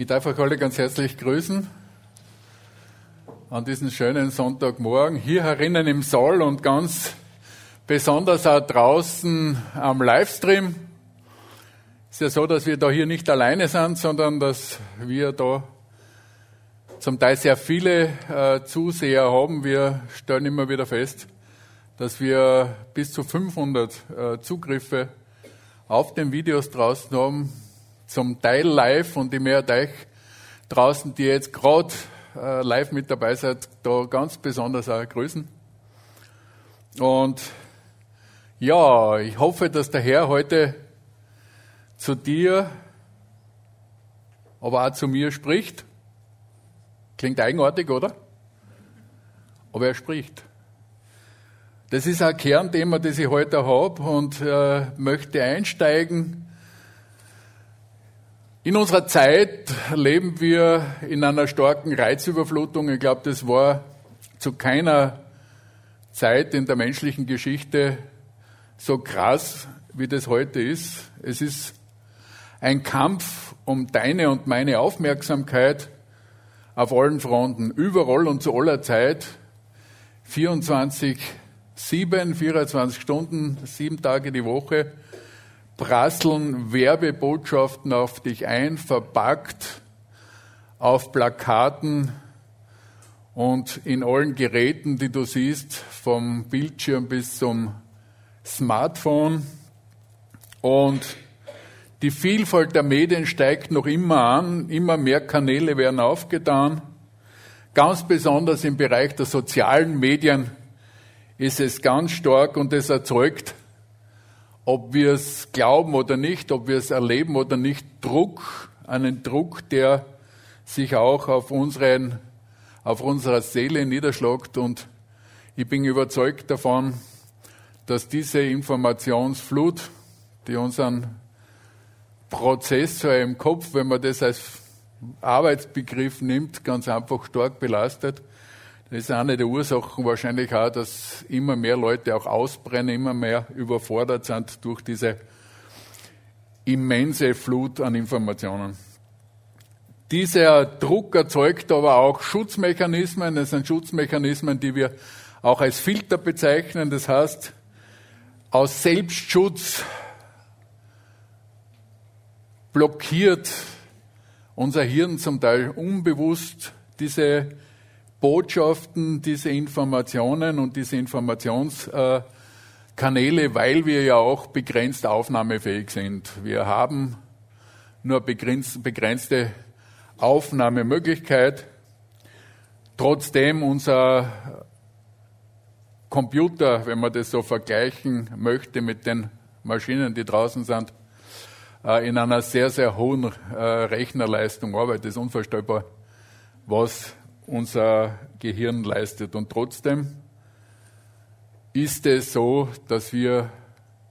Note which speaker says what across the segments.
Speaker 1: Ich darf euch alle ganz herzlich grüßen an diesem schönen Sonntagmorgen hier herinnen im Saal und ganz besonders auch draußen am Livestream. Es ist ja so, dass wir da hier nicht alleine sind, sondern dass wir da zum Teil sehr viele äh, Zuseher haben. Wir stellen immer wieder fest, dass wir bis zu 500 äh, Zugriffe auf den Videos draußen haben, zum Teil live und ich möchte euch draußen, die jetzt gerade äh, live mit dabei seid, da ganz besonders auch grüßen. Und ja, ich hoffe, dass der Herr heute zu dir, aber auch zu mir spricht. Klingt eigenartig, oder? Aber er spricht. Das ist ein Kernthema, das ich heute habe und äh, möchte einsteigen. In unserer Zeit leben wir in einer starken Reizüberflutung. Ich glaube, das war zu keiner Zeit in der menschlichen Geschichte so krass, wie das heute ist. Es ist ein Kampf um deine und meine Aufmerksamkeit auf allen Fronten, überall und zu aller Zeit. 24 sieben, 24 Stunden, sieben Tage die Woche prasseln Werbebotschaften auf dich ein, verpackt auf Plakaten und in allen Geräten, die du siehst, vom Bildschirm bis zum Smartphone. Und die Vielfalt der Medien steigt noch immer an, immer mehr Kanäle werden aufgetan. Ganz besonders im Bereich der sozialen Medien ist es ganz stark und es erzeugt, ob wir es glauben oder nicht, ob wir es erleben oder nicht, Druck, einen Druck, der sich auch auf unseren, auf unserer Seele niederschlägt. Und ich bin überzeugt davon, dass diese Informationsflut, die unseren Prozessor im Kopf, wenn man das als Arbeitsbegriff nimmt, ganz einfach stark belastet das ist eine der Ursachen wahrscheinlich auch, dass immer mehr Leute auch ausbrennen, immer mehr überfordert sind durch diese immense Flut an Informationen. Dieser Druck erzeugt aber auch Schutzmechanismen. Das sind Schutzmechanismen, die wir auch als Filter bezeichnen. Das heißt, aus Selbstschutz blockiert unser Hirn zum Teil unbewusst diese Botschaften, diese Informationen und diese Informationskanäle, weil wir ja auch begrenzt aufnahmefähig sind. Wir haben nur begrenzte Aufnahmemöglichkeit. Trotzdem unser Computer, wenn man das so vergleichen möchte mit den Maschinen, die draußen sind, äh, in einer sehr, sehr hohen äh, Rechnerleistung arbeitet. Das ist unvorstellbar, was unser Gehirn leistet. Und trotzdem ist es so, dass wir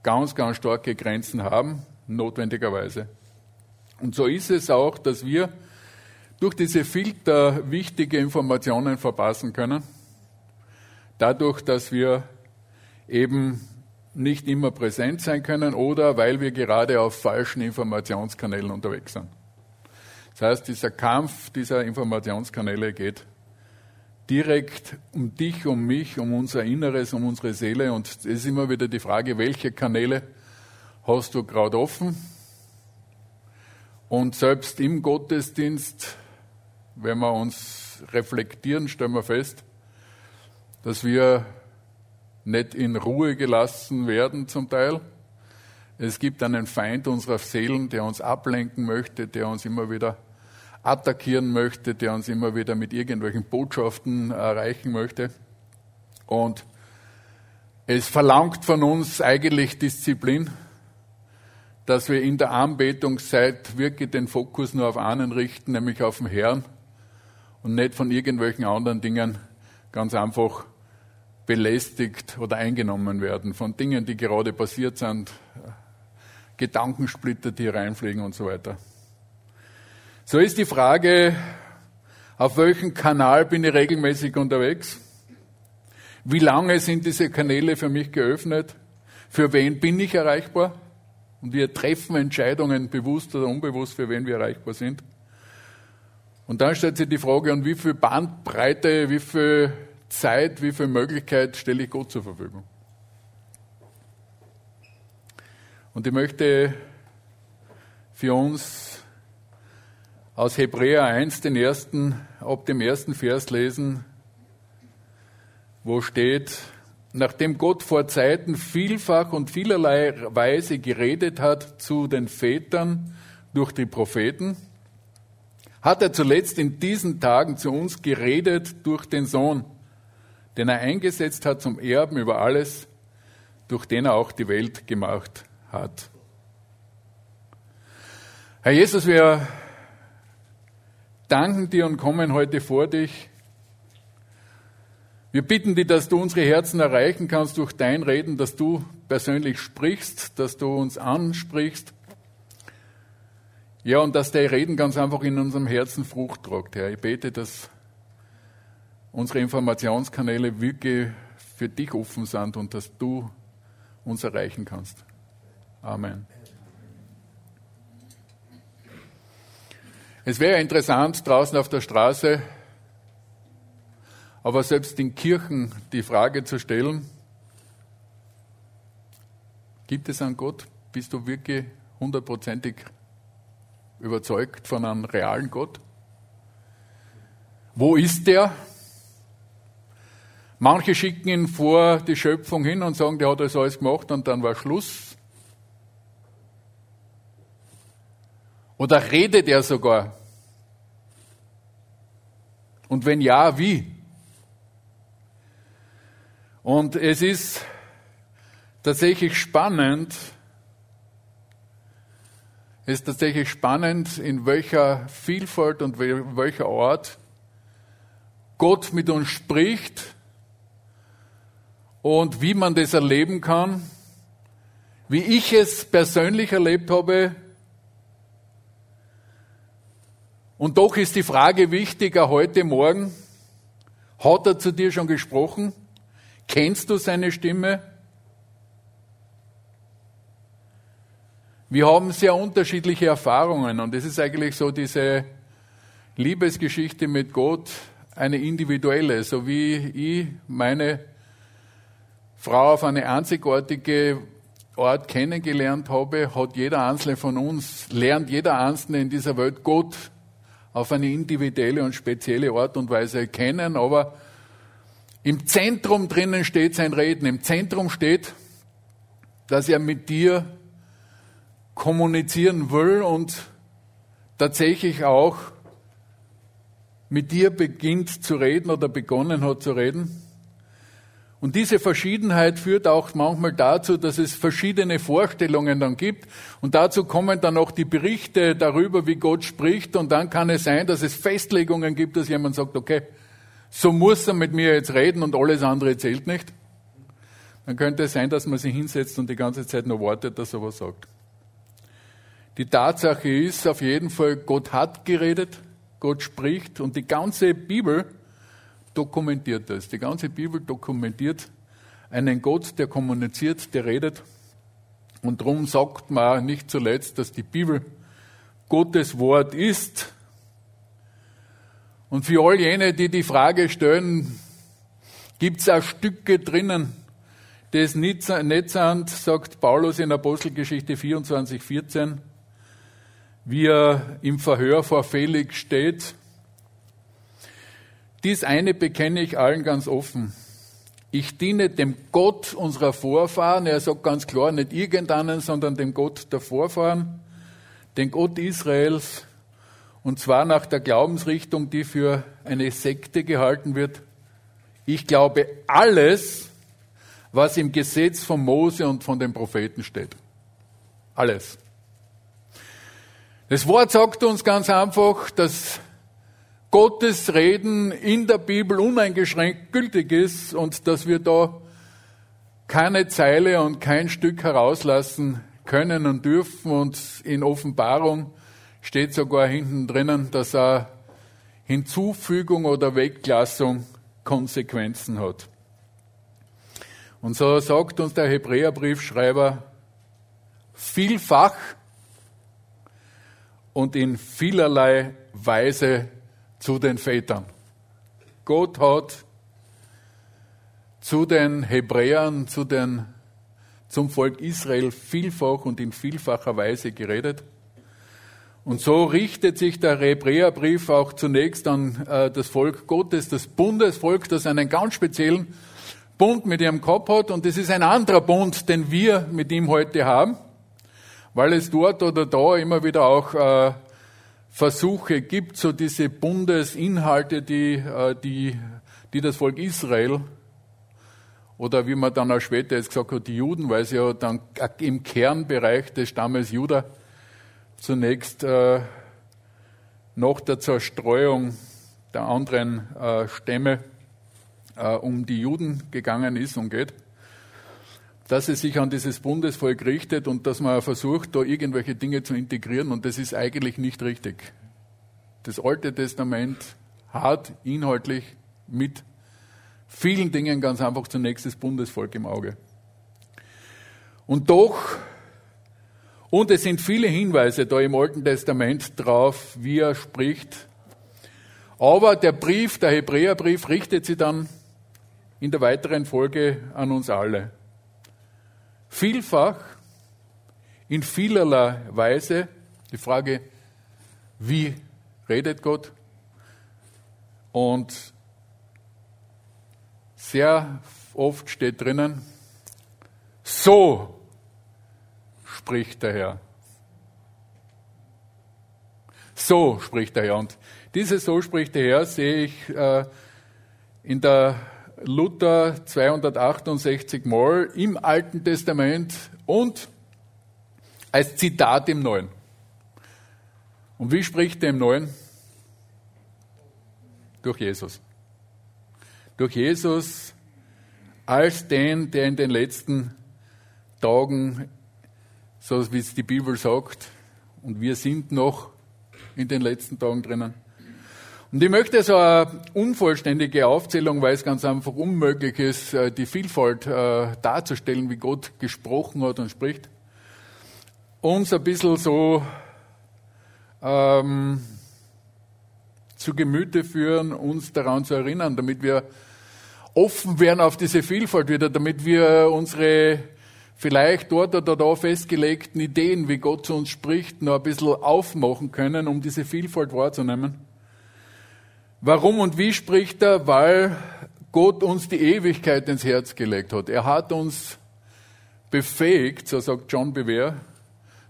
Speaker 1: ganz, ganz starke Grenzen haben, notwendigerweise. Und so ist es auch, dass wir durch diese Filter wichtige Informationen verpassen können. Dadurch, dass wir eben nicht immer präsent sein können oder weil wir gerade auf falschen Informationskanälen unterwegs sind. Das heißt, dieser Kampf dieser Informationskanäle geht direkt um dich, um mich, um unser Inneres, um unsere Seele. Und es ist immer wieder die Frage, welche Kanäle hast du gerade offen? Und selbst im Gottesdienst, wenn wir uns reflektieren, stellen wir fest, dass wir nicht in Ruhe gelassen werden zum Teil. Es gibt einen Feind unserer Seelen, der uns ablenken möchte, der uns immer wieder attackieren möchte, der uns immer wieder mit irgendwelchen Botschaften erreichen möchte. Und es verlangt von uns eigentlich Disziplin, dass wir in der Anbetungszeit wirklich den Fokus nur auf einen richten, nämlich auf den Herrn und nicht von irgendwelchen anderen Dingen ganz einfach belästigt oder eingenommen werden, von Dingen, die gerade passiert sind, Gedankensplitter, die reinfliegen und so weiter. So ist die Frage, auf welchem Kanal bin ich regelmäßig unterwegs? Wie lange sind diese Kanäle für mich geöffnet? Für wen bin ich erreichbar? Und wir treffen Entscheidungen bewusst oder unbewusst, für wen wir erreichbar sind. Und dann stellt sich die Frage, an wie viel Bandbreite, wie viel Zeit, wie viel Möglichkeit stelle ich Gott zur Verfügung? Und ich möchte für uns aus Hebräer 1 den ersten, ab dem ersten Vers lesen, wo steht, nachdem Gott vor Zeiten vielfach und vielerlei Weise geredet hat zu den Vätern durch die Propheten, hat er zuletzt in diesen Tagen zu uns geredet durch den Sohn, den er eingesetzt hat zum Erben über alles, durch den er auch die Welt gemacht hat. Herr Jesus, wir danken dir und kommen heute vor dich. Wir bitten dich, dass du unsere Herzen erreichen kannst durch dein Reden, dass du persönlich sprichst, dass du uns ansprichst. Ja, und dass dein Reden ganz einfach in unserem Herzen Frucht tragt, Herr. Ich bete, dass unsere Informationskanäle wirklich für dich offen sind und dass du uns erreichen kannst. Amen. Es wäre interessant, draußen auf der Straße, aber selbst in Kirchen die Frage zu stellen, gibt es einen Gott? Bist du wirklich hundertprozentig überzeugt von einem realen Gott? Wo ist der? Manche schicken ihn vor die Schöpfung hin und sagen, der hat das alles gemacht und dann war Schluss. Oder redet er sogar? Und wenn ja, wie? Und es ist tatsächlich spannend, es ist tatsächlich spannend, in welcher Vielfalt und welcher Ort Gott mit uns spricht und wie man das erleben kann, wie ich es persönlich erlebt habe, Und doch ist die Frage wichtiger heute Morgen, hat er zu dir schon gesprochen? Kennst du seine Stimme? Wir haben sehr unterschiedliche Erfahrungen und es ist eigentlich so diese Liebesgeschichte mit Gott eine individuelle, so wie ich meine Frau auf eine einzigartige Art kennengelernt habe, hat jeder Einzelne von uns, lernt jeder Einzelne in dieser Welt Gott auf eine individuelle und spezielle Art und Weise kennen, aber im Zentrum drinnen steht sein Reden. Im Zentrum steht, dass er mit dir kommunizieren will und tatsächlich auch mit dir beginnt zu reden oder begonnen hat zu reden. Und diese Verschiedenheit führt auch manchmal dazu, dass es verschiedene Vorstellungen dann gibt. Und dazu kommen dann auch die Berichte darüber, wie Gott spricht. Und dann kann es sein, dass es Festlegungen gibt, dass jemand sagt, okay, so muss er mit mir jetzt reden und alles andere zählt nicht. Dann könnte es sein, dass man sich hinsetzt und die ganze Zeit nur wartet, dass er was sagt. Die Tatsache ist auf jeden Fall, Gott hat geredet, Gott spricht und die ganze Bibel dokumentiert das. Die ganze Bibel dokumentiert einen Gott, der kommuniziert, der redet. Und darum sagt man nicht zuletzt, dass die Bibel Gottes Wort ist. Und für all jene, die die Frage stellen, gibt es auch Stücke drinnen, es nicht sind, sagt Paulus in Apostelgeschichte 24, 14, wie er im Verhör vor Felix steht dies eine bekenne ich allen ganz offen. Ich diene dem Gott unserer Vorfahren. Er sagt ganz klar, nicht irgendeinen, sondern dem Gott der Vorfahren, den Gott Israels. Und zwar nach der Glaubensrichtung, die für eine Sekte gehalten wird. Ich glaube alles, was im Gesetz von Mose und von den Propheten steht. Alles. Das Wort sagt uns ganz einfach, dass Gottes Reden in der Bibel uneingeschränkt gültig ist und dass wir da keine Zeile und kein Stück herauslassen können und dürfen. Und in Offenbarung steht sogar hinten drinnen, dass er Hinzufügung oder Weglassung Konsequenzen hat. Und so sagt uns der Hebräerbriefschreiber, vielfach und in vielerlei Weise zu den Vätern. Gott hat zu den Hebräern, zu den, zum Volk Israel vielfach und in vielfacher Weise geredet. Und so richtet sich der Hebräerbrief auch zunächst an äh, das Volk Gottes, das Bundesvolk, das einen ganz speziellen Bund mit ihrem Kopf hat. Und das ist ein anderer Bund, den wir mit ihm heute haben, weil es dort oder da immer wieder auch äh, Versuche gibt, so diese Bundesinhalte, die, äh, die, die das Volk Israel oder wie man dann auch später jetzt gesagt hat, die Juden, weil sie ja dann im Kernbereich des Stammes Juda zunächst äh, nach der Zerstreuung der anderen äh, Stämme äh, um die Juden gegangen ist und geht, dass es sich an dieses Bundesvolk richtet und dass man versucht, da irgendwelche Dinge zu integrieren und das ist eigentlich nicht richtig. Das Alte Testament hat inhaltlich mit vielen Dingen ganz einfach zunächst das Bundesvolk im Auge. Und doch, und es sind viele Hinweise da im Alten Testament drauf, wie er spricht, aber der Brief, der Hebräerbrief, richtet sich dann in der weiteren Folge an uns alle. Vielfach, in vielerlei Weise, die Frage, wie redet Gott? Und sehr oft steht drinnen, so spricht der Herr. So spricht der Herr. Und dieses So spricht der Herr sehe ich äh, in der Luther 268 Mal im Alten Testament und als Zitat im Neuen. Und wie spricht er im Neuen? Durch Jesus durch Jesus als den, der in den letzten Tagen, so wie es die Bibel sagt, und wir sind noch in den letzten Tagen drinnen. Und ich möchte so eine unvollständige Aufzählung, weil es ganz einfach unmöglich ist, äh, die Vielfalt äh, darzustellen, wie Gott gesprochen hat und spricht, uns ein bisschen so ähm, zu Gemüte führen, uns daran zu erinnern, damit wir offen werden auf diese Vielfalt wieder, damit wir unsere vielleicht dort oder da festgelegten Ideen, wie Gott zu uns spricht, noch ein bisschen aufmachen können, um diese Vielfalt wahrzunehmen. Warum und wie spricht er? Weil Gott uns die Ewigkeit ins Herz gelegt hat. Er hat uns befähigt, so sagt John Bewer,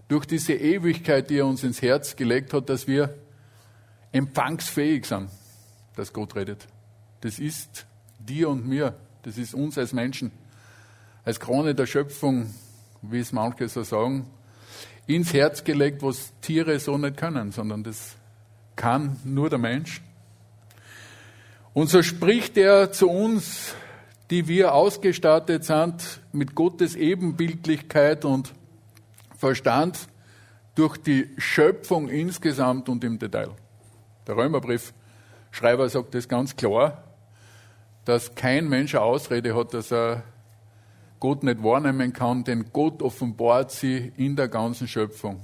Speaker 1: durch diese Ewigkeit, die er uns ins Herz gelegt hat, dass wir empfangsfähig sind, dass Gott redet. Das ist dir und mir, das ist uns als Menschen, als Krone der Schöpfung, wie es manche so sagen, ins Herz gelegt, was Tiere so nicht können, sondern das kann nur der Mensch. Und so spricht er zu uns, die wir ausgestattet sind mit Gottes Ebenbildlichkeit und Verstand durch die Schöpfung insgesamt und im Detail. Der Römerbriefschreiber sagt das ganz klar dass kein Mensch eine Ausrede hat, dass er Gott nicht wahrnehmen kann, denn Gott offenbart sie in der ganzen Schöpfung.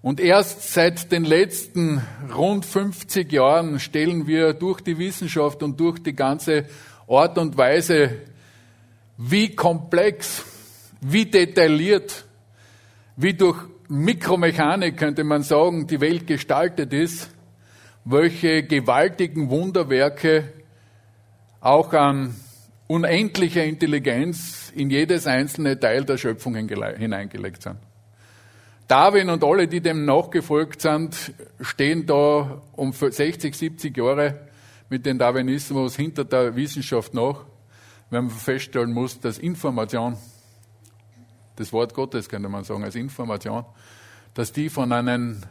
Speaker 1: Und erst seit den letzten rund 50 Jahren stellen wir durch die Wissenschaft und durch die ganze Art und Weise, wie komplex, wie detailliert, wie durch Mikromechanik könnte man sagen, die Welt gestaltet ist, welche gewaltigen Wunderwerke auch an unendlicher Intelligenz in jedes einzelne Teil der Schöpfung hineingelegt sind. Darwin und alle, die dem nachgefolgt sind, stehen da um 60, 70 Jahre mit dem Darwinismus hinter der Wissenschaft nach, wenn man feststellen muss, dass Information, das Wort Gottes könnte man sagen, als Information, dass die von einem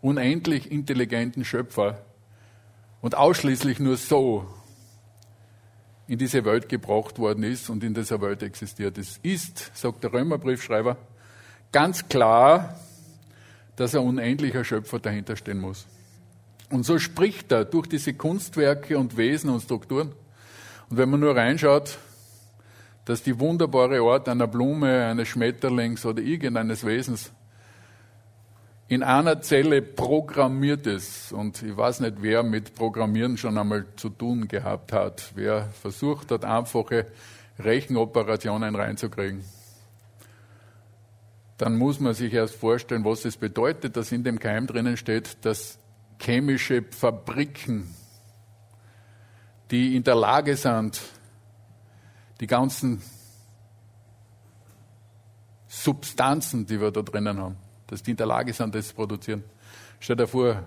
Speaker 1: unendlich intelligenten Schöpfer und ausschließlich nur so in diese Welt gebracht worden ist und in dieser Welt existiert. Es ist, sagt der Römerbriefschreiber, ganz klar, dass ein unendlicher Schöpfer dahinter stehen muss. Und so spricht er durch diese Kunstwerke und Wesen und Strukturen. Und wenn man nur reinschaut, dass die wunderbare Art einer Blume, eines Schmetterlings oder irgendeines Wesens in einer Zelle programmiert ist. Und ich weiß nicht, wer mit Programmieren schon einmal zu tun gehabt hat. Wer versucht hat, einfache Rechenoperationen reinzukriegen. Dann muss man sich erst vorstellen, was es bedeutet, dass in dem Keim drinnen steht, dass chemische Fabriken, die in der Lage sind, die ganzen Substanzen, die wir da drinnen haben, dass die in der Lage sind, das zu produzieren. Stell dir vor,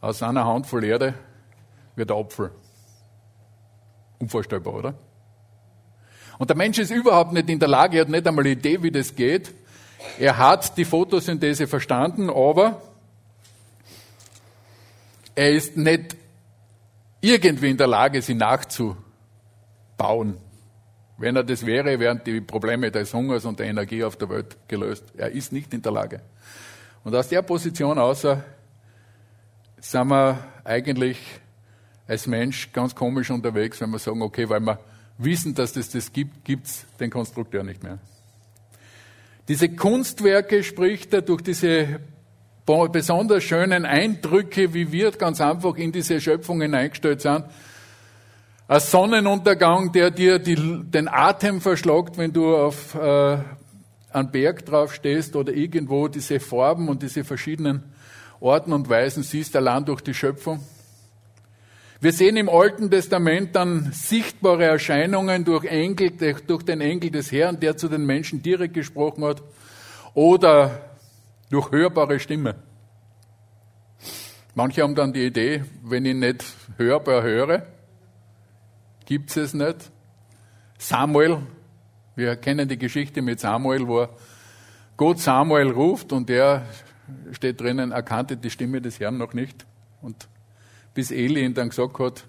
Speaker 1: aus einer Handvoll Erde wird ein Apfel. Unvorstellbar, oder? Und der Mensch ist überhaupt nicht in der Lage, er hat nicht einmal eine Idee, wie das geht. Er hat die Photosynthese verstanden, aber er ist nicht irgendwie in der Lage, sie nachzubauen. Wenn er das wäre, wären die Probleme des Hungers und der Energie auf der Welt gelöst. Er ist nicht in der Lage. Und aus der Position außer sind wir eigentlich als Mensch ganz komisch unterwegs, wenn wir sagen, okay, weil wir wissen, dass es das gibt, gibt es den Konstrukteur nicht mehr. Diese Kunstwerke spricht er durch diese besonders schönen Eindrücke, wie wir ganz einfach in diese Schöpfung hineingestellt sind, ein Sonnenuntergang, der dir die, den Atem verschlagt, wenn du auf äh, einen Berg drauf stehst oder irgendwo diese Farben und diese verschiedenen Orten und Weisen siehst, allein durch die Schöpfung. Wir sehen im Alten Testament dann sichtbare Erscheinungen durch Engel, durch den Engel des Herrn, der zu den Menschen direkt gesprochen hat, oder durch hörbare Stimme. Manche haben dann die Idee, wenn ich nicht hörbar höre, gibt es nicht. Samuel, wir kennen die Geschichte mit Samuel, wo Gott Samuel ruft und er steht drinnen, erkannte die Stimme des Herrn noch nicht. Und bis Eli ihn dann gesagt hat,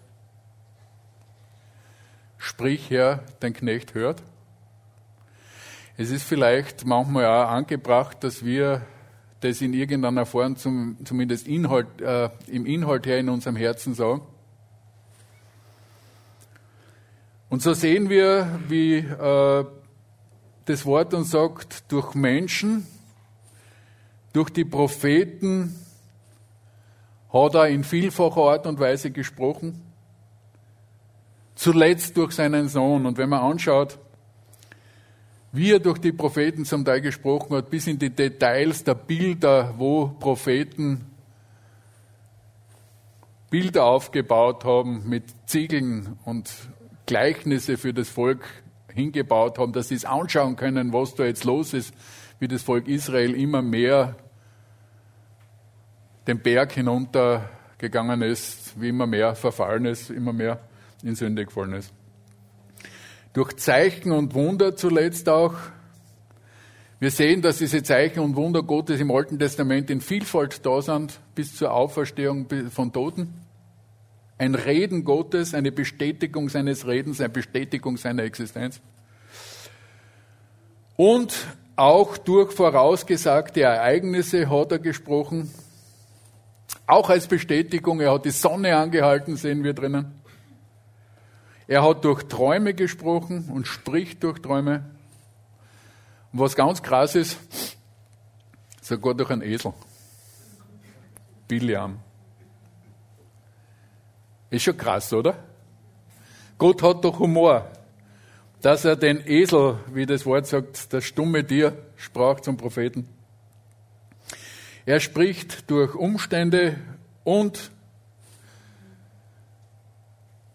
Speaker 1: sprich Herr, dein Knecht hört. Es ist vielleicht manchmal auch angebracht, dass wir das in irgendeiner Form zum, zumindest Inhalt, äh, im Inhalt her in unserem Herzen sagen. Und so sehen wir, wie äh, das Wort uns sagt, durch Menschen, durch die Propheten hat er in vielfacher Art und Weise gesprochen. Zuletzt durch seinen Sohn. Und wenn man anschaut, wie er durch die Propheten zum Teil gesprochen hat, bis in die Details der Bilder, wo Propheten Bilder aufgebaut haben mit Ziegeln und Gleichnisse für das Volk hingebaut haben, dass sie es anschauen können, was da jetzt los ist, wie das Volk Israel immer mehr den Berg hinuntergegangen ist, wie immer mehr verfallen ist, immer mehr in Sünde gefallen ist. Durch Zeichen und Wunder zuletzt auch. Wir sehen, dass diese Zeichen und Wunder Gottes im Alten Testament in Vielfalt da sind, bis zur Auferstehung von Toten ein Reden Gottes, eine Bestätigung seines Redens, eine Bestätigung seiner Existenz. Und auch durch vorausgesagte Ereignisse hat er gesprochen. Auch als Bestätigung, er hat die Sonne angehalten, sehen wir drinnen. Er hat durch Träume gesprochen und spricht durch Träume. Und was ganz krass ist, sogar durch einen Esel. Biliam. Ist schon krass, oder? Gott hat doch Humor, dass er den Esel, wie das Wort sagt, das stumme Tier, sprach zum Propheten. Er spricht durch Umstände und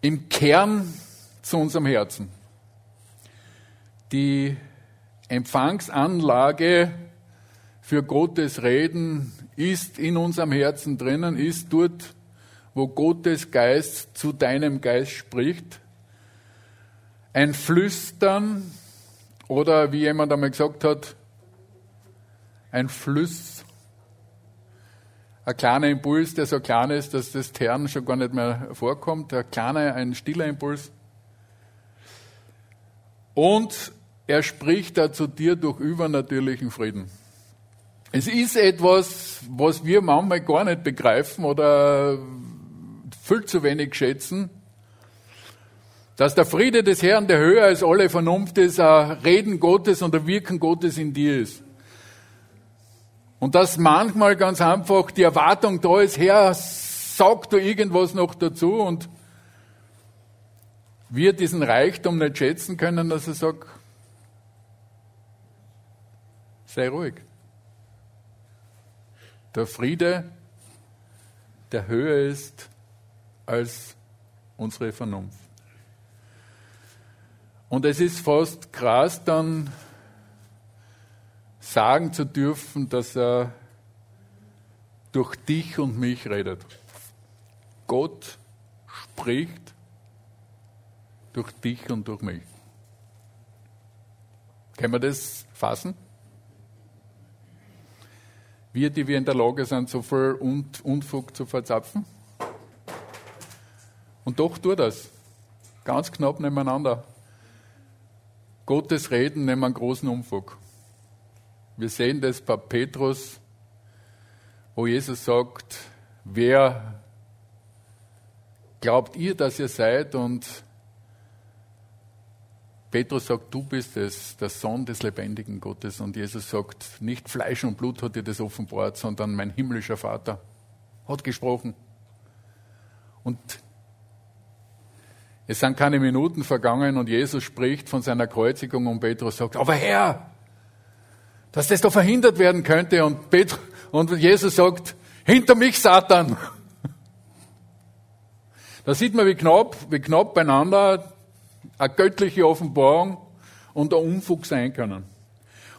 Speaker 1: im Kern zu unserem Herzen. Die Empfangsanlage für Gottes Reden ist in unserem Herzen drinnen, ist dort wo Gottes Geist zu deinem Geist spricht. Ein Flüstern oder wie jemand einmal gesagt hat, ein Fluss, ein kleiner Impuls, der so klein ist, dass das Tern schon gar nicht mehr vorkommt, ein kleiner, ein stiller Impuls. Und er spricht da zu dir durch übernatürlichen Frieden. Es ist etwas, was wir manchmal gar nicht begreifen oder viel zu wenig schätzen, dass der Friede des Herrn, der höher als alle Vernunft ist, ein Reden Gottes und ein Wirken Gottes in dir ist. Und dass manchmal ganz einfach die Erwartung da ist, Herr, sag du irgendwas noch dazu und wir diesen Reichtum nicht schätzen können, dass er sagt, sei ruhig. Der Friede, der höher ist als unsere Vernunft. Und es ist fast krass, dann sagen zu dürfen, dass er durch dich und mich redet. Gott spricht durch dich und durch mich. Können wir das fassen? Wir, die wir in der Lage sind, so viel Unfug zu verzapfen? Und doch tut das. Ganz knapp nebeneinander. Gottes Reden nehmen einen großen Unfug. Wir sehen das bei Petrus, wo Jesus sagt, wer glaubt ihr, dass ihr seid? Und Petrus sagt, du bist es, der Sohn des lebendigen Gottes. Und Jesus sagt, nicht Fleisch und Blut hat dir das offenbart, sondern mein himmlischer Vater hat gesprochen. Und es sind keine Minuten vergangen und Jesus spricht von seiner Kreuzigung und Petrus sagt, aber Herr, dass das doch verhindert werden könnte und, Petrus, und Jesus sagt, hinter mich Satan. Da sieht man, wie knapp, wie knapp beieinander eine göttliche Offenbarung und der Unfug sein können.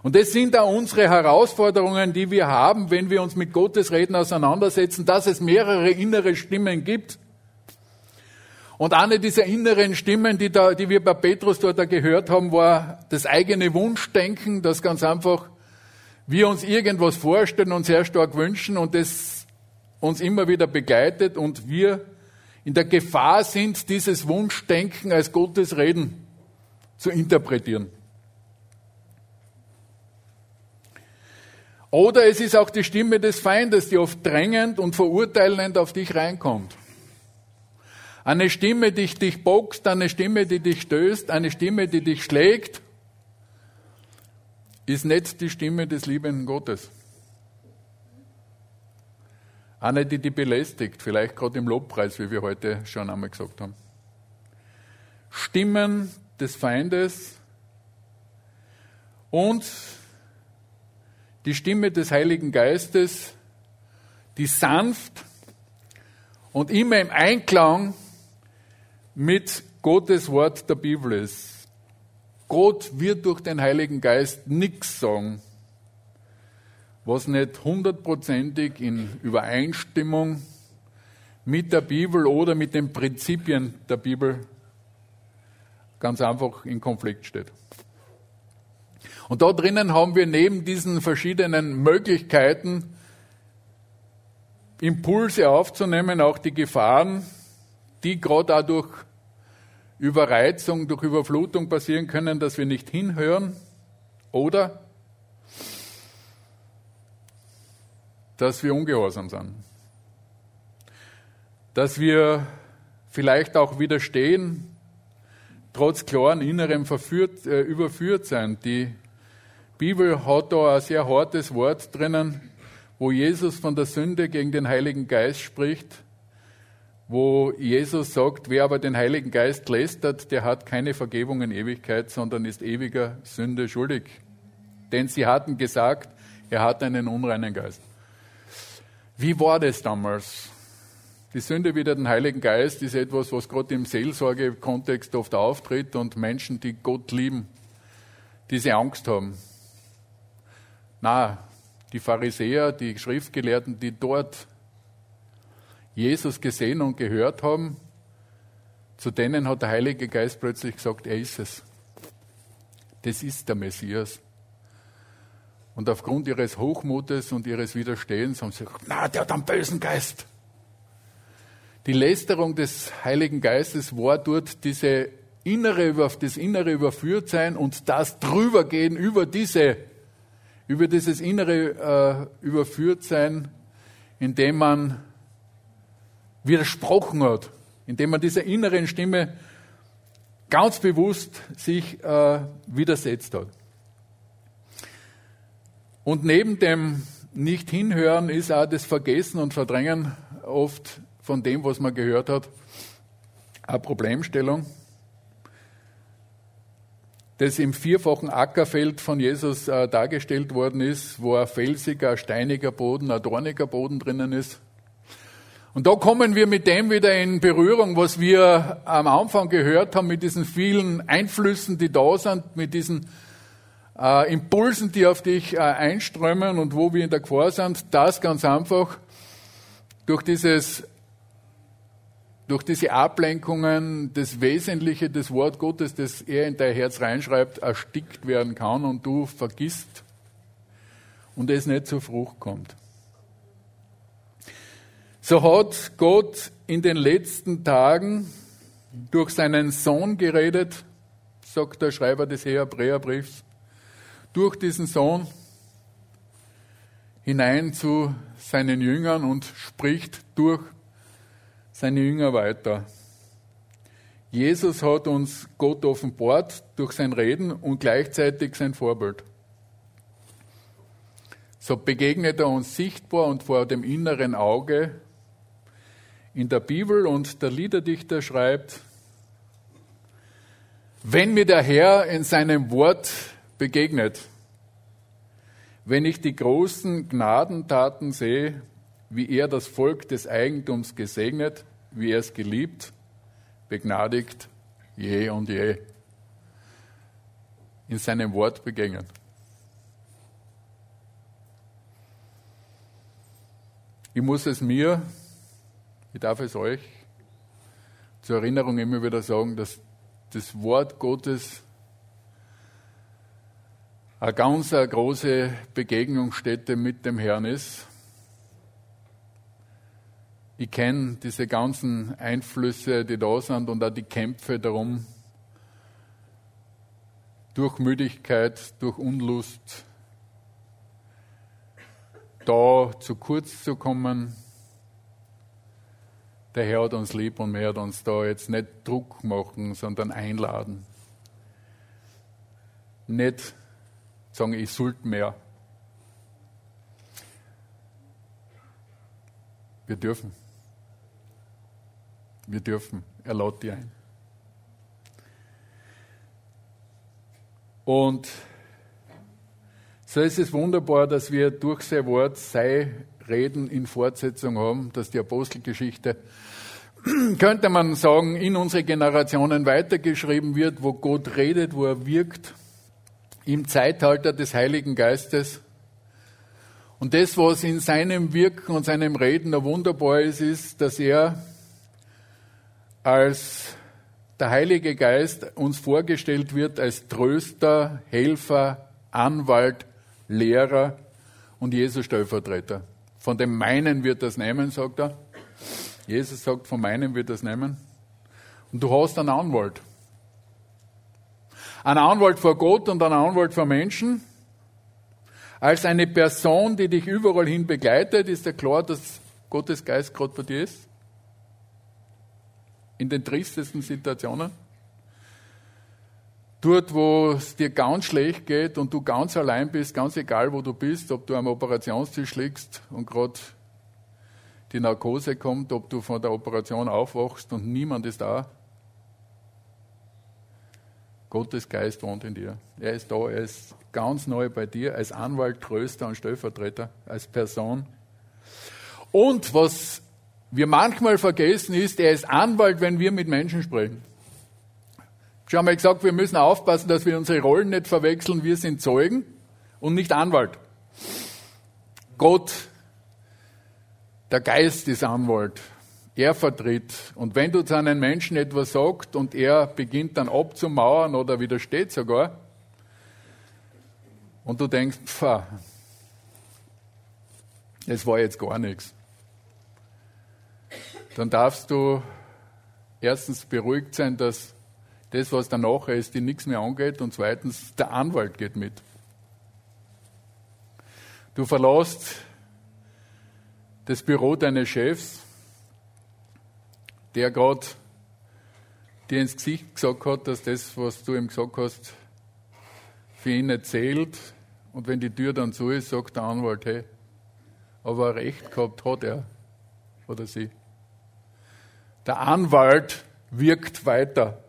Speaker 1: Und das sind auch unsere Herausforderungen, die wir haben, wenn wir uns mit Gottes Reden auseinandersetzen, dass es mehrere innere Stimmen gibt, und eine dieser inneren Stimmen, die, da, die wir bei Petrus dort gehört haben, war das eigene Wunschdenken, das ganz einfach wir uns irgendwas vorstellen und sehr stark wünschen und das uns immer wieder begleitet und wir in der Gefahr sind, dieses Wunschdenken als Gottes Reden zu interpretieren. Oder es ist auch die Stimme des Feindes, die oft drängend und verurteilend auf dich reinkommt. Eine Stimme, die dich boxt, eine Stimme, die dich stößt, eine Stimme, die dich schlägt, ist nicht die Stimme des liebenden Gottes. Eine, die dich belästigt, vielleicht gerade im Lobpreis, wie wir heute schon einmal gesagt haben. Stimmen des Feindes und die Stimme des Heiligen Geistes, die sanft und immer im Einklang mit Gottes Wort der Bibel ist. Gott wird durch den Heiligen Geist nichts sagen, was nicht hundertprozentig in Übereinstimmung mit der Bibel oder mit den Prinzipien der Bibel ganz einfach in Konflikt steht. Und da drinnen haben wir neben diesen verschiedenen Möglichkeiten, Impulse aufzunehmen, auch die Gefahren, die gerade dadurch Überreizung, durch Überflutung passieren können, dass wir nicht hinhören oder dass wir ungehorsam sind. Dass wir vielleicht auch widerstehen, trotz klaren innerem verführt, äh, überführt sein. Die Bibel hat da ein sehr hartes Wort drinnen, wo Jesus von der Sünde gegen den Heiligen Geist spricht wo Jesus sagt, wer aber den Heiligen Geist lästert, der hat keine Vergebung in Ewigkeit, sondern ist ewiger Sünde schuldig. Denn sie hatten gesagt, er hat einen unreinen Geist. Wie war das damals? Die Sünde wider den Heiligen Geist ist etwas, was gerade im Seelsorgekontext oft auftritt und Menschen, die Gott lieben, diese Angst haben. Na, die Pharisäer, die Schriftgelehrten, die dort Jesus gesehen und gehört haben, zu denen hat der Heilige Geist plötzlich gesagt, er ist es. Das ist der Messias. Und aufgrund ihres Hochmutes und ihres Widerstehens haben sie gesagt, na, der hat einen bösen Geist. Die Lästerung des Heiligen Geistes war dort diese innere, das innere Überführtsein und das drübergehen über diese, über dieses innere äh, Überführtsein, indem man widersprochen hat, indem man dieser inneren Stimme ganz bewusst sich äh, widersetzt hat. Und neben dem nicht hinhören ist auch das Vergessen und Verdrängen oft von dem, was man gehört hat, eine Problemstellung. Das im vierfachen Ackerfeld von Jesus äh, dargestellt worden ist, wo ein felsiger, ein steiniger Boden, ein dorniger Boden drinnen ist. Und da kommen wir mit dem wieder in Berührung, was wir am Anfang gehört haben, mit diesen vielen Einflüssen, die da sind, mit diesen äh, Impulsen, die auf dich äh, einströmen und wo wir in der Gefahr sind, das ganz einfach durch dieses durch diese Ablenkungen das Wesentliche des Wort Gottes, das er in dein Herz reinschreibt, erstickt werden kann und du vergisst und es nicht zur Frucht kommt. So hat Gott in den letzten Tagen durch seinen Sohn geredet, sagt der Schreiber des Hebräerbriefs, durch diesen Sohn hinein zu seinen Jüngern und spricht durch seine Jünger weiter. Jesus hat uns Gott offenbart durch sein Reden und gleichzeitig sein Vorbild. So begegnet er uns sichtbar und vor dem inneren Auge in der Bibel und der Liederdichter schreibt, wenn mir der Herr in seinem Wort begegnet, wenn ich die großen Gnadentaten sehe, wie er das Volk des Eigentums gesegnet, wie er es geliebt, begnadigt, je und je, in seinem Wort begegnet. Ich muss es mir ich darf es euch zur Erinnerung immer wieder sagen, dass das Wort Gottes eine ganz große Begegnungsstätte mit dem Herrn ist. Ich kenne diese ganzen Einflüsse, die da sind und auch die Kämpfe darum, durch Müdigkeit, durch Unlust, da zu kurz zu kommen, der Herr hat uns lieb und wir hat uns da jetzt nicht Druck machen, sondern einladen. Nicht sagen, ich sollte mehr. Wir dürfen. Wir dürfen. Er lädt die ein. Und so ist es wunderbar, dass wir durch sein Wort, sei Reden in Fortsetzung haben, dass die Apostelgeschichte, könnte man sagen, in unsere Generationen weitergeschrieben wird, wo Gott redet, wo er wirkt, im Zeitalter des Heiligen Geistes. Und das, was in seinem Wirken und seinem Reden wunderbar ist, ist, dass er als der Heilige Geist uns vorgestellt wird als Tröster, Helfer, Anwalt, Lehrer und Jesus Stellvertreter. Von dem meinen wird das nehmen, sagt er. Jesus sagt, von meinem wird das nehmen. Und du hast einen Anwalt. Einen Anwalt vor Gott und einen Anwalt vor Menschen. Als eine Person, die dich überall hin begleitet, ist ja klar, dass Gottes Geist gerade bei dir ist. In den tristesten Situationen. Dort, wo es dir ganz schlecht geht und du ganz allein bist, ganz egal, wo du bist, ob du am Operationstisch liegst und gerade die Narkose kommt, ob du von der Operation aufwachst und niemand ist da. Gottes Geist wohnt in dir. Er ist da, er ist ganz neu bei dir, als Anwalt, Tröster und Stellvertreter, als Person. Und was wir manchmal vergessen ist, er ist Anwalt, wenn wir mit Menschen sprechen. Schon einmal gesagt, wir müssen aufpassen, dass wir unsere Rollen nicht verwechseln. Wir sind Zeugen und nicht Anwalt. Gott, der Geist ist Anwalt. Er vertritt. Und wenn du zu einem Menschen etwas sagst und er beginnt dann abzumauern oder widersteht sogar, und du denkst, pfah, das war jetzt gar nichts, dann darfst du erstens beruhigt sein, dass das, was danach ist, die nichts mehr angeht. Und zweitens, der Anwalt geht mit. Du verlässt das Büro deines Chefs, der gerade dir ins Gesicht gesagt hat, dass das, was du ihm gesagt hast, für ihn nicht zählt. Und wenn die Tür dann zu ist, sagt der Anwalt, hey, aber Recht gehabt hat er oder sie. Der Anwalt wirkt weiter.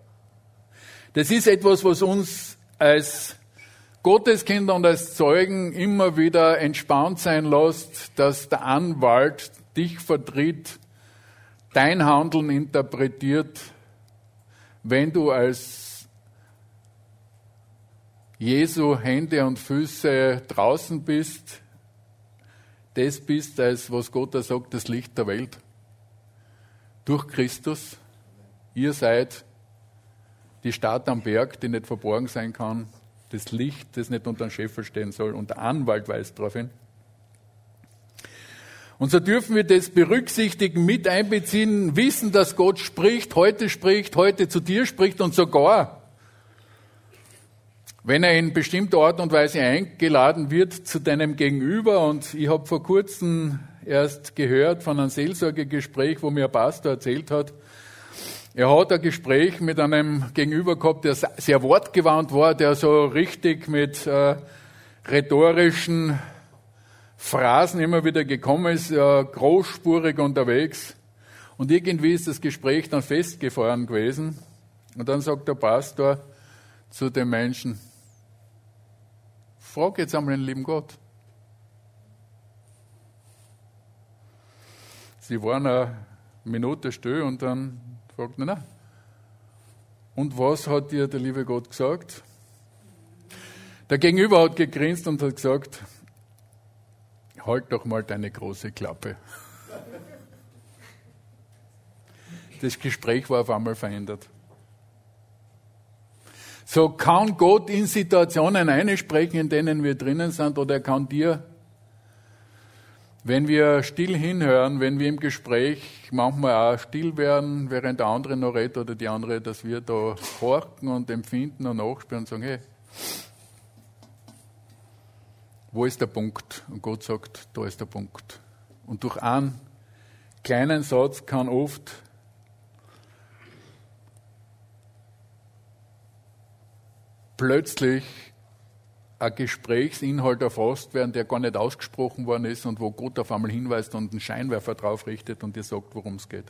Speaker 1: Das ist etwas, was uns als Gotteskinder und als Zeugen immer wieder entspannt sein lässt, dass der Anwalt dich vertritt, dein Handeln interpretiert, wenn du als Jesu Hände und Füße draußen bist, das bist, als was Gott da sagt, das Licht der Welt. Durch Christus. Ihr seid die Stadt am Berg, die nicht verborgen sein kann. Das Licht, das nicht unter den Scheffel stehen soll. Und der Anwalt weist darauf hin. Und so dürfen wir das berücksichtigen, mit einbeziehen, wissen, dass Gott spricht, heute spricht, heute zu dir spricht und sogar wenn er in bestimmter Art und Weise eingeladen wird zu deinem Gegenüber. Und ich habe vor kurzem erst gehört von einem Seelsorgegespräch, wo mir ein Pastor erzählt hat, er hat ein Gespräch mit einem Gegenüber gehabt, der sehr wortgewandt war, der so richtig mit äh, rhetorischen Phrasen immer wieder gekommen ist, äh, großspurig unterwegs. Und irgendwie ist das Gespräch dann festgefahren gewesen. Und dann sagt der Pastor zu dem Menschen, Frag jetzt einmal den lieben Gott. Sie waren eine Minute still und dann fragt er, na, und was hat dir der liebe Gott gesagt? Der Gegenüber hat gegrinst und hat gesagt, halt doch mal deine große Klappe. Das Gespräch war auf einmal verändert. So kann Gott in Situationen einsprechen, in denen wir drinnen sind, oder er kann dir, wenn wir still hinhören, wenn wir im Gespräch manchmal auch still werden, während der andere noch redet oder die andere, dass wir da horchen und empfinden und nachspüren und sagen, hey, wo ist der Punkt? Und Gott sagt, da ist der Punkt. Und durch einen kleinen Satz kann oft plötzlich ein Gesprächsinhalt erfasst werden, der gar nicht ausgesprochen worden ist und wo Gott auf einmal hinweist und einen Scheinwerfer drauf richtet und dir sagt, worum es geht.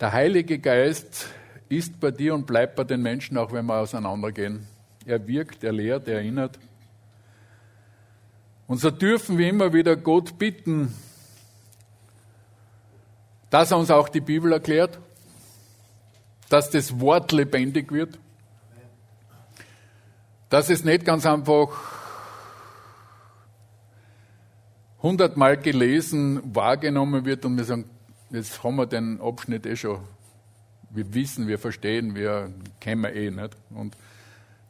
Speaker 1: Der Heilige Geist ist bei dir und bleibt bei den Menschen, auch wenn wir auseinandergehen. Er wirkt, er lehrt, er erinnert. Und so dürfen wir immer wieder Gott bitten, dass er uns auch die Bibel erklärt, dass das Wort lebendig wird dass es nicht ganz einfach hundertmal gelesen, wahrgenommen wird und wir sagen, jetzt haben wir den Abschnitt eh schon. Wir wissen, wir verstehen, wir kennen eh nicht. Und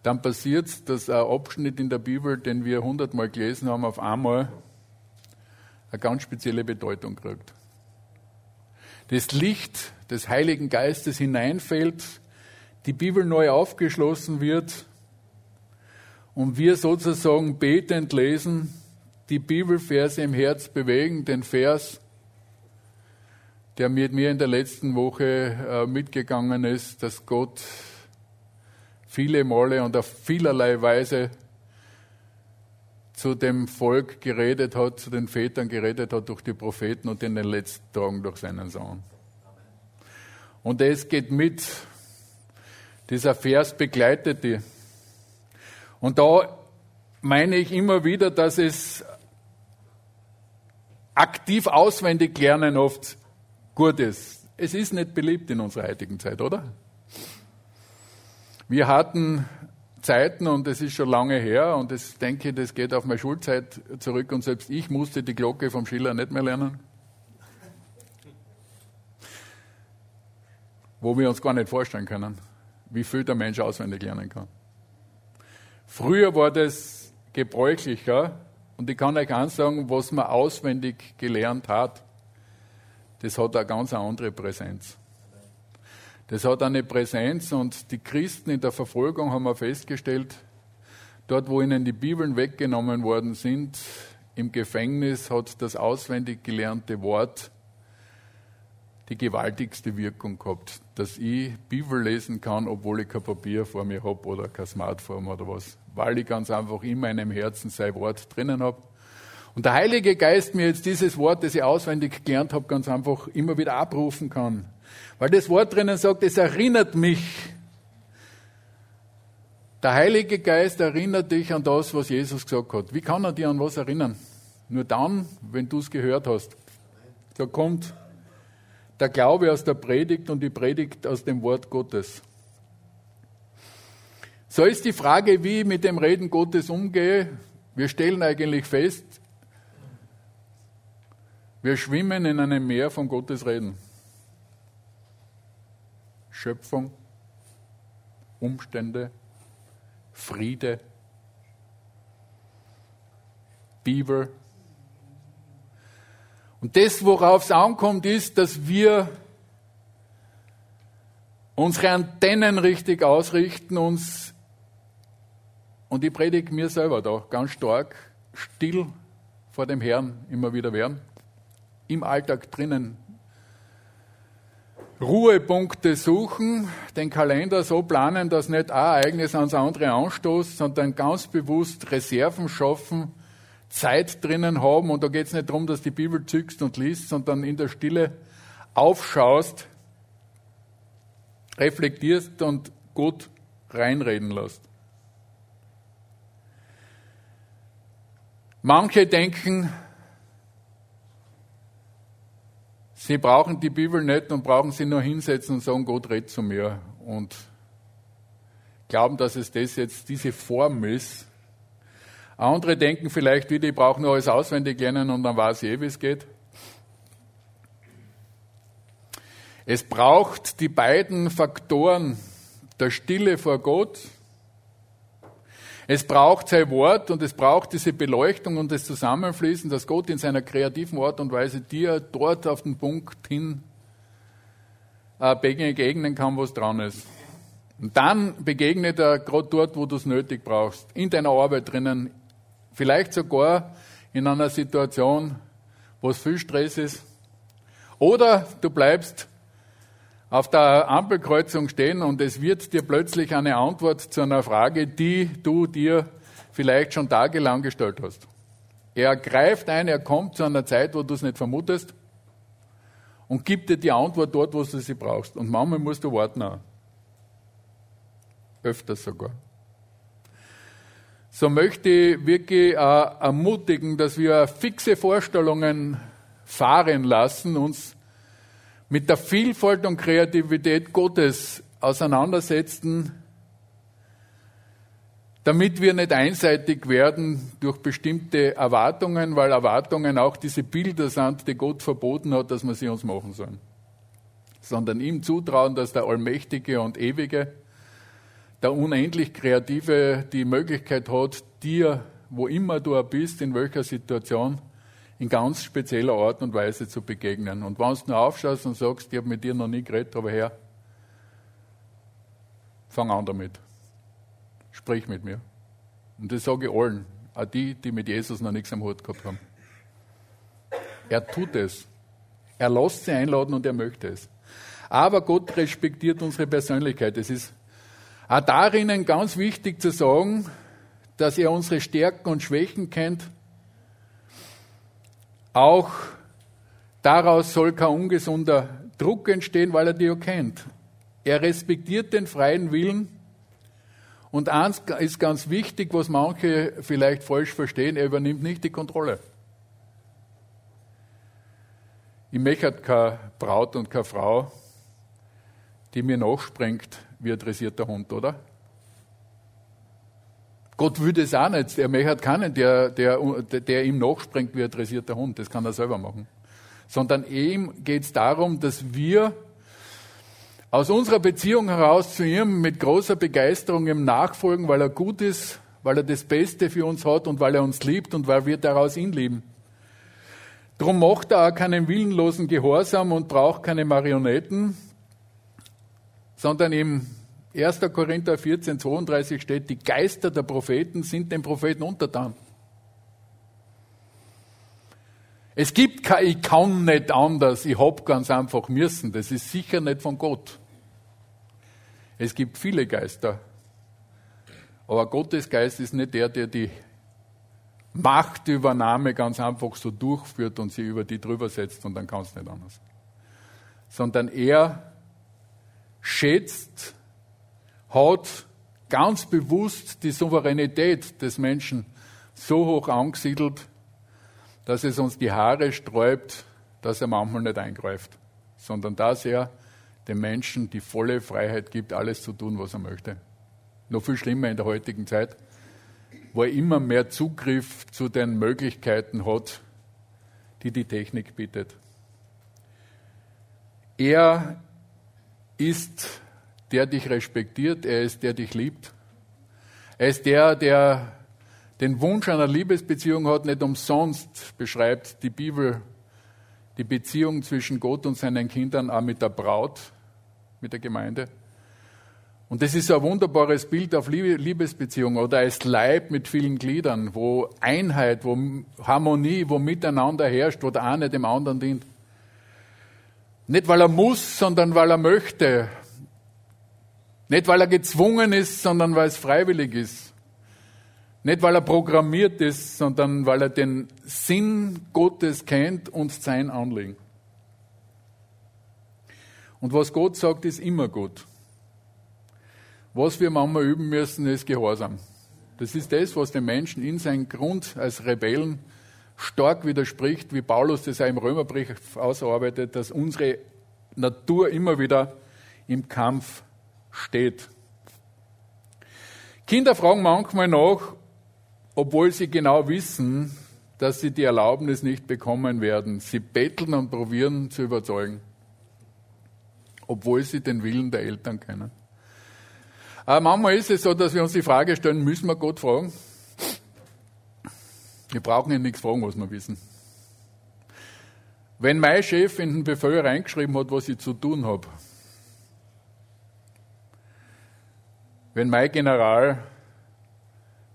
Speaker 1: dann passiert es, dass ein Abschnitt in der Bibel, den wir hundertmal gelesen haben, auf einmal eine ganz spezielle Bedeutung kriegt. Das Licht des Heiligen Geistes hineinfällt, die Bibel neu aufgeschlossen wird und wir sozusagen betend lesen, die Bibelverse im Herz bewegen, den Vers, der mit mir in der letzten Woche äh, mitgegangen ist, dass Gott viele Male und auf vielerlei Weise zu dem Volk geredet hat, zu den Vätern geredet hat durch die Propheten und in den letzten Tagen durch seinen Sohn. Und es geht mit. Dieser Vers begleitet die. Und da meine ich immer wieder, dass es aktiv auswendig lernen oft gut ist. Es ist nicht beliebt in unserer heutigen Zeit, oder? Wir hatten Zeiten, und es ist schon lange her, und ich denke, das geht auf meine Schulzeit zurück, und selbst ich musste die Glocke vom Schiller nicht mehr lernen. Wo wir uns gar nicht vorstellen können, wie viel der Mensch auswendig lernen kann. Früher war das gebräuchlicher und ich kann euch eins sagen, was man auswendig gelernt hat, das hat eine ganz andere Präsenz. Das hat eine Präsenz und die Christen in der Verfolgung haben wir festgestellt, dort wo ihnen die Bibeln weggenommen worden sind, im Gefängnis hat das auswendig gelernte Wort die gewaltigste Wirkung gehabt, dass ich Bibel lesen kann, obwohl ich kein Papier vor mir habe oder kein Smartphone oder was, weil ich ganz einfach in meinem Herzen sein Wort drinnen habe. Und der Heilige Geist mir jetzt dieses Wort, das ich auswendig gelernt habe, ganz einfach immer wieder abrufen kann. Weil das Wort drinnen sagt, es erinnert mich. Der Heilige Geist erinnert dich an das, was Jesus gesagt hat. Wie kann er dir an was erinnern? Nur dann, wenn du es gehört hast. Da kommt der Glaube aus der Predigt und die Predigt aus dem Wort Gottes. So ist die Frage, wie ich mit dem Reden Gottes umgehe. Wir stellen eigentlich fest, wir schwimmen in einem Meer von Gottes Reden. Schöpfung, Umstände, Friede, Beaver. Und das, worauf es ankommt, ist, dass wir unsere Antennen richtig ausrichten, uns, und ich predige mir selber da ganz stark, still vor dem Herrn immer wieder werden, im Alltag drinnen Ruhepunkte suchen, den Kalender so planen, dass nicht ein Ereignis ans andere anstoßt, sondern ganz bewusst Reserven schaffen, Zeit drinnen haben. Und da geht es nicht darum, dass die Bibel zückst und liest, sondern in der Stille aufschaust, reflektierst und gut reinreden lässt. Manche denken, sie brauchen die Bibel nicht und brauchen sie nur hinsetzen und sagen, Gott redet zu mir. Und glauben, dass es das jetzt diese Form ist, andere denken vielleicht wieder, ich brauche nur alles auswendig lernen und dann weiß ich eh, wie es geht. Es braucht die beiden Faktoren der Stille vor Gott. Es braucht sein Wort und es braucht diese Beleuchtung und das Zusammenfließen, dass Gott in seiner kreativen Art und Weise dir dort auf den Punkt hin äh, begegnen kann, was dran ist. Und dann begegnet er gerade dort, wo du es nötig brauchst. In deiner Arbeit drinnen, Vielleicht sogar in einer Situation, wo es viel Stress ist. Oder du bleibst auf der Ampelkreuzung stehen und es wird dir plötzlich eine Antwort zu einer Frage, die du dir vielleicht schon tagelang gestellt hast. Er greift ein, er kommt zu einer Zeit, wo du es nicht vermutest und gibt dir die Antwort dort, wo du sie brauchst. Und manchmal musst du warten. Auch. Öfters sogar so möchte ich wirklich äh, ermutigen, dass wir fixe Vorstellungen fahren lassen, uns mit der Vielfalt und Kreativität Gottes auseinandersetzen, damit wir nicht einseitig werden durch bestimmte Erwartungen, weil Erwartungen auch diese Bilder sind, die Gott verboten hat, dass wir sie uns machen sollen, sondern ihm zutrauen, dass der Allmächtige und Ewige der unendlich Kreative die Möglichkeit hat, dir, wo immer du bist, in welcher Situation, in ganz spezieller Art und Weise zu begegnen. Und wenn du nur aufschaust und sagst, ich habe mit dir noch nie geredet, aber Herr, fang an damit. Sprich mit mir. Und das sage ich allen, auch die, die mit Jesus noch nichts am Hut gehabt haben. Er tut es. Er lässt sie einladen und er möchte es. Aber Gott respektiert unsere Persönlichkeit. Es ist auch darin ganz wichtig zu sagen, dass er unsere Stärken und Schwächen kennt. Auch daraus soll kein ungesunder Druck entstehen, weil er die auch kennt. Er respektiert den freien Willen. Und eins ist ganz wichtig, was manche vielleicht falsch verstehen, er übernimmt nicht die Kontrolle. Ich möchte keine Braut und keine Frau, die mir nachspringt, wie ein dressierter Hund, oder? Gott würde es auch nicht. Er möchte keinen, der, der, der ihm nachspringt wie ein dressierter Hund. Das kann er selber machen. Sondern ihm geht es darum, dass wir aus unserer Beziehung heraus zu ihm mit großer Begeisterung ihm nachfolgen, weil er gut ist, weil er das Beste für uns hat und weil er uns liebt und weil wir daraus ihn lieben. Drum macht er auch keinen willenlosen Gehorsam und braucht keine Marionetten, sondern im 1. Korinther 14, 32 steht, die Geister der Propheten sind den Propheten untertan. Es gibt kein, ich kann nicht anders, ich hab ganz einfach müssen. Das ist sicher nicht von Gott. Es gibt viele Geister. Aber Gottes Geist ist nicht der, der die Machtübernahme ganz einfach so durchführt und sie über die drüber setzt und dann kann es nicht anders. Sondern er schätzt, hat ganz bewusst die Souveränität des Menschen so hoch angesiedelt, dass es uns die Haare sträubt, dass er manchmal nicht eingreift, sondern dass er dem Menschen die volle Freiheit gibt, alles zu tun, was er möchte. Noch viel schlimmer in der heutigen Zeit, wo er immer mehr Zugriff zu den Möglichkeiten hat, die die Technik bietet. Er ist der dich respektiert, er ist der dich liebt. Er ist der, der den Wunsch einer Liebesbeziehung hat, nicht umsonst beschreibt die Bibel die Beziehung zwischen Gott und seinen Kindern auch mit der Braut, mit der Gemeinde. Und das ist ein wunderbares Bild auf Liebesbeziehung oder als Leib mit vielen Gliedern, wo Einheit, wo Harmonie, wo Miteinander herrscht, wo der eine dem anderen dient. Nicht weil er muss, sondern weil er möchte. Nicht weil er gezwungen ist, sondern weil es freiwillig ist. Nicht weil er programmiert ist, sondern weil er den Sinn Gottes kennt und sein Anliegen. Und was Gott sagt, ist immer gut. Was wir manchmal üben müssen, ist Gehorsam. Das ist das, was den Menschen in seinem Grund als Rebellen stark widerspricht, wie Paulus das auch im Römerbrief ausarbeitet, dass unsere Natur immer wieder im Kampf steht. Kinder fragen manchmal nach, obwohl sie genau wissen, dass sie die Erlaubnis nicht bekommen werden. Sie betteln und probieren zu überzeugen, obwohl sie den Willen der Eltern kennen. Aber manchmal ist es so, dass wir uns die Frage stellen, müssen wir Gott fragen? Wir brauchen ihn nichts fragen, was wir wissen. Wenn mein Chef in den Befehl reingeschrieben hat, was ich zu tun habe, wenn mein General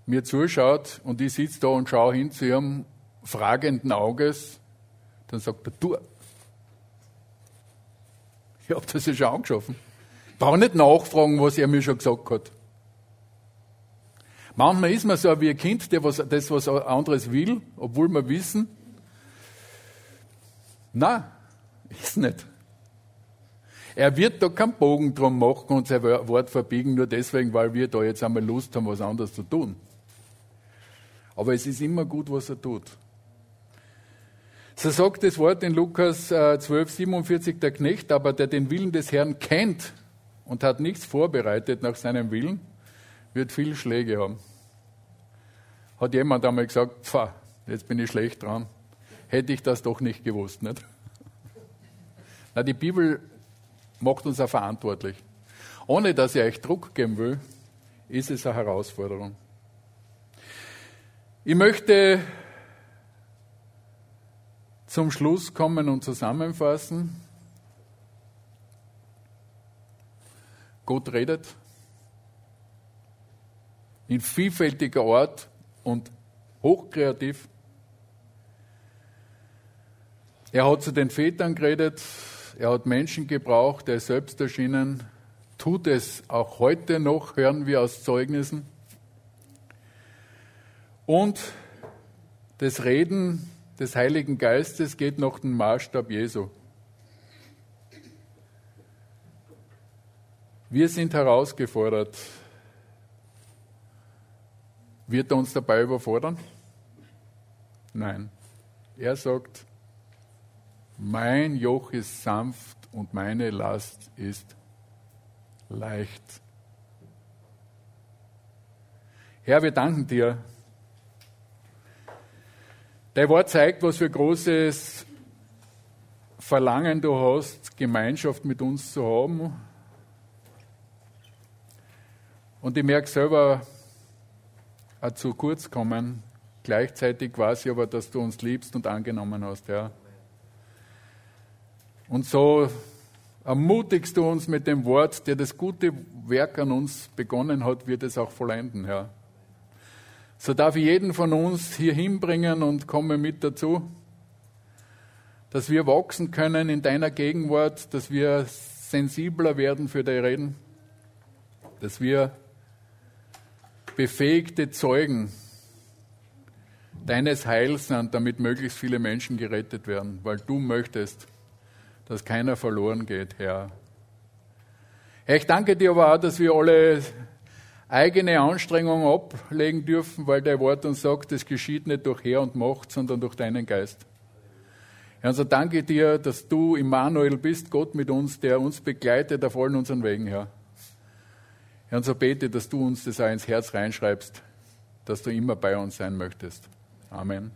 Speaker 1: mir zuschaut und ich sitze da und schaue hin zu ihrem fragenden Auges, dann sagt er, du, ich habe das ja schon angeschaffen. Ich brauche nicht nachfragen, was er mir schon gesagt hat. Manchmal ist man so wie ein Kind, der was, das was anderes will, obwohl wir wissen, na, ist nicht. Er wird da keinen Bogen drum machen und sein Wort verbiegen, nur deswegen, weil wir da jetzt einmal Lust haben, was anderes zu tun. Aber es ist immer gut, was er tut. So sagt das Wort in Lukas 12, äh, 47, der Knecht aber, der den Willen des Herrn kennt und hat nichts vorbereitet nach seinem Willen, wird viel Schläge haben. Hat jemand einmal gesagt, pfah, jetzt bin ich schlecht dran. Hätte ich das doch nicht gewusst, nicht? Na, die Bibel macht uns auch verantwortlich. Ohne dass ich euch Druck geben will, ist es eine Herausforderung. Ich möchte zum Schluss kommen und zusammenfassen. Gott redet in vielfältiger Art und hochkreativ. Er hat zu den Vätern geredet, er hat Menschen gebraucht, er ist selbst erschienen, tut es auch heute noch, hören wir aus Zeugnissen. Und das Reden des Heiligen Geistes geht nach dem Maßstab Jesu. Wir sind herausgefordert. Wird er uns dabei überfordern? Nein. Er sagt, mein Joch ist sanft und meine Last ist leicht. Herr, wir danken dir Dein Wort zeigt, was für großes Verlangen du hast, Gemeinschaft mit uns zu haben. Und ich merke selber, zu kurz kommen. Gleichzeitig weiß ich aber, dass du uns liebst und angenommen hast, ja. Und so ermutigst du uns mit dem Wort, der das gute Werk an uns begonnen hat, wird es auch vollenden. Ja. So darf ich jeden von uns hier hinbringen und komme mit dazu, dass wir wachsen können in deiner Gegenwart, dass wir sensibler werden für dein Reden, dass wir befähigte Zeugen deines Heils sind, damit möglichst viele Menschen gerettet werden, weil du möchtest, dass keiner verloren geht, Herr. Herr, ich danke dir aber auch, dass wir alle eigene Anstrengungen ablegen dürfen, weil dein Wort uns sagt, es geschieht nicht durch Herr und Macht, sondern durch deinen Geist. Herr, und so danke dir, dass du Immanuel bist, Gott mit uns, der uns begleitet auf allen unseren Wegen, Herr. Herr, und so bete, dass du uns das auch ins Herz reinschreibst, dass du immer bei uns sein möchtest. Amen.